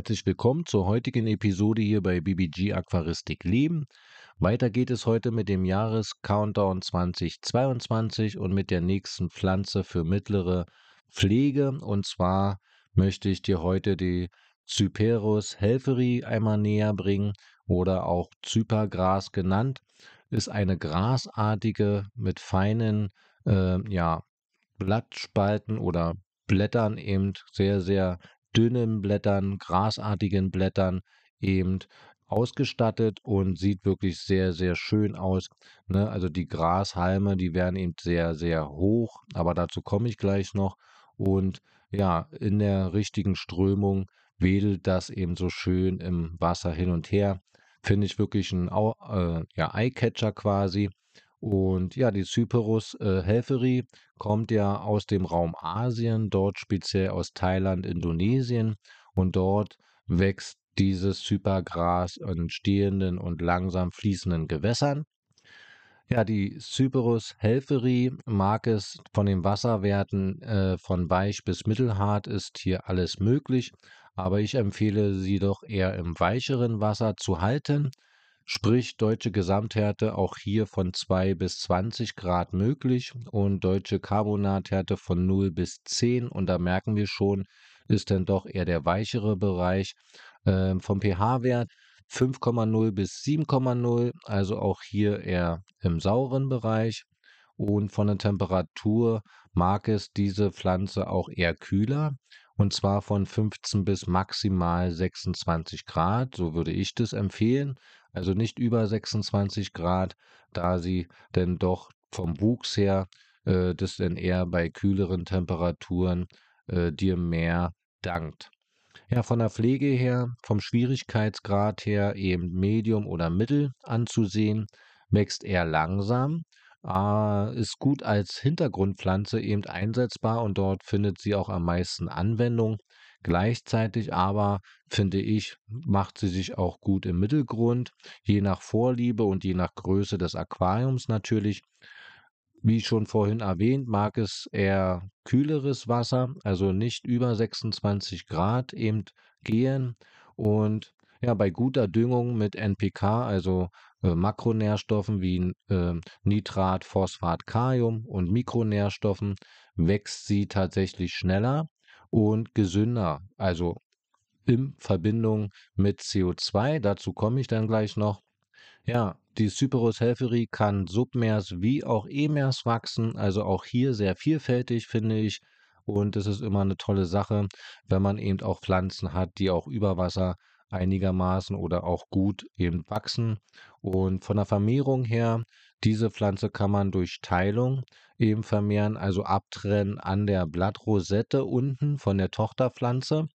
Herzlich willkommen zur heutigen Episode hier bei BBG Aquaristik Leben. Weiter geht es heute mit dem Jahres-Countdown 2022 und mit der nächsten Pflanze für mittlere Pflege. Und zwar möchte ich dir heute die Cyperus helferi einmal näher bringen oder auch Zypergras genannt. Ist eine grasartige mit feinen äh, ja, Blattspalten oder Blättern eben sehr, sehr dünnen Blättern, grasartigen Blättern eben ausgestattet und sieht wirklich sehr, sehr schön aus. Ne? Also die Grashalme, die werden eben sehr, sehr hoch, aber dazu komme ich gleich noch. Und ja, in der richtigen Strömung wedelt das eben so schön im Wasser hin und her. Finde ich wirklich ein äh, ja, Eyecatcher quasi. Und ja, die Cyperus äh, helferi kommt ja aus dem Raum Asien, dort speziell aus Thailand, Indonesien. Und dort wächst dieses Zypergras in stehenden und langsam fließenden Gewässern. Ja, die Cyperus helferi mag es von den Wasserwerten äh, von weich bis mittelhart ist hier alles möglich, aber ich empfehle sie doch eher im weicheren Wasser zu halten Sprich deutsche Gesamthärte auch hier von 2 bis 20 Grad möglich und deutsche Carbonathärte von 0 bis 10. Und da merken wir schon, ist dann doch eher der weichere Bereich. Ähm, vom pH-Wert 5,0 bis 7,0, also auch hier eher im sauren Bereich. Und von der Temperatur mag es diese Pflanze auch eher kühler und zwar von 15 bis maximal 26 Grad. So würde ich das empfehlen. Also nicht über 26 Grad, da sie denn doch vom Wuchs her äh, das denn eher bei kühleren Temperaturen äh, dir mehr dankt. Ja, von der Pflege her, vom Schwierigkeitsgrad her eben Medium oder Mittel anzusehen, wächst eher langsam, äh, ist gut als Hintergrundpflanze eben einsetzbar und dort findet sie auch am meisten Anwendung. Gleichzeitig aber, finde ich, macht sie sich auch gut im Mittelgrund, je nach Vorliebe und je nach Größe des Aquariums natürlich. Wie schon vorhin erwähnt, mag es eher kühleres Wasser, also nicht über 26 Grad eben gehen. Und ja, bei guter Düngung mit NPK, also äh, Makronährstoffen wie äh, Nitrat, Phosphat, Kalium und Mikronährstoffen, wächst sie tatsächlich schneller und gesünder, also in Verbindung mit CO2. Dazu komme ich dann gleich noch. Ja, die Cyperus helferi kann submers wie auch emers wachsen, also auch hier sehr vielfältig, finde ich. Und es ist immer eine tolle Sache, wenn man eben auch Pflanzen hat, die auch über Wasser einigermaßen oder auch gut eben wachsen. Und von der Vermehrung her, diese Pflanze kann man durch Teilung eben vermehren, also abtrennen an der Blattrosette unten von der Tochterpflanze.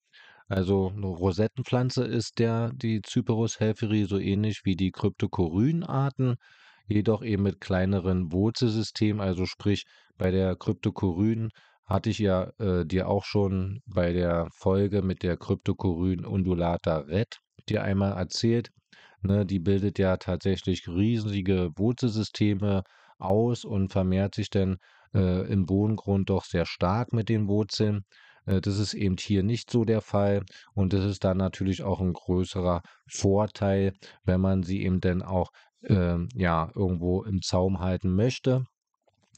Also eine Rosettenpflanze ist der die Cyperus helferi so ähnlich wie die Cryptocoryn-Arten, jedoch eben mit kleineren Wurzelsystemen, also sprich bei der Cryptocoryn hatte ich ja äh, dir auch schon bei der Folge mit der Cryptocoryn undulata red dir einmal erzählt. Ne, die bildet ja tatsächlich riesige Wurzelsysteme aus und vermehrt sich dann äh, im Bodengrund doch sehr stark mit den Wurzeln. Äh, das ist eben hier nicht so der Fall und das ist dann natürlich auch ein größerer Vorteil, wenn man sie eben dann auch äh, ja irgendwo im Zaum halten möchte.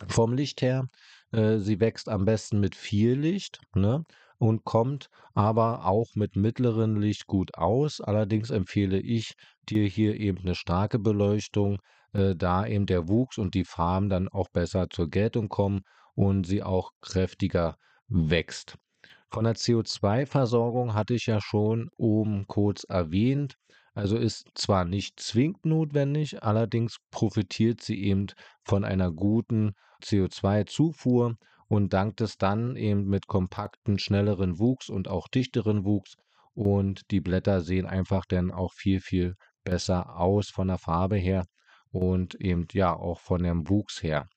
Vom Licht her, äh, sie wächst am besten mit viel Licht, ne? und kommt aber auch mit mittleren Licht gut aus. Allerdings empfehle ich dir hier eben eine starke Beleuchtung, äh, da eben der Wuchs und die Farben dann auch besser zur Geltung kommen und sie auch kräftiger wächst. Von der CO2-Versorgung hatte ich ja schon oben kurz erwähnt. Also ist zwar nicht zwingend notwendig, allerdings profitiert sie eben von einer guten CO2-Zufuhr und dankt es dann eben mit kompakten, schnelleren Wuchs und auch dichteren Wuchs. Und die Blätter sehen einfach dann auch viel, viel besser aus von der Farbe her und eben ja auch von dem Wuchs her.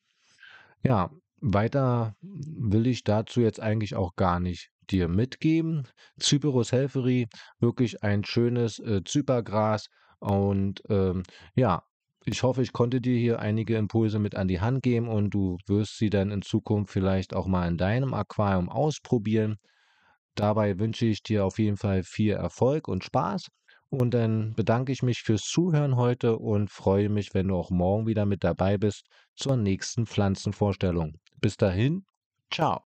Ja, weiter will ich dazu jetzt eigentlich auch gar nicht dir mitgeben. Cyperus helferi, wirklich ein schönes äh, Zypergras und ähm, ja, ich hoffe, ich konnte dir hier einige Impulse mit an die Hand geben und du wirst sie dann in Zukunft vielleicht auch mal in deinem Aquarium ausprobieren. Dabei wünsche ich dir auf jeden Fall viel Erfolg und Spaß. Und dann bedanke ich mich fürs Zuhören heute und freue mich, wenn du auch morgen wieder mit dabei bist zur nächsten Pflanzenvorstellung. Bis dahin, ciao.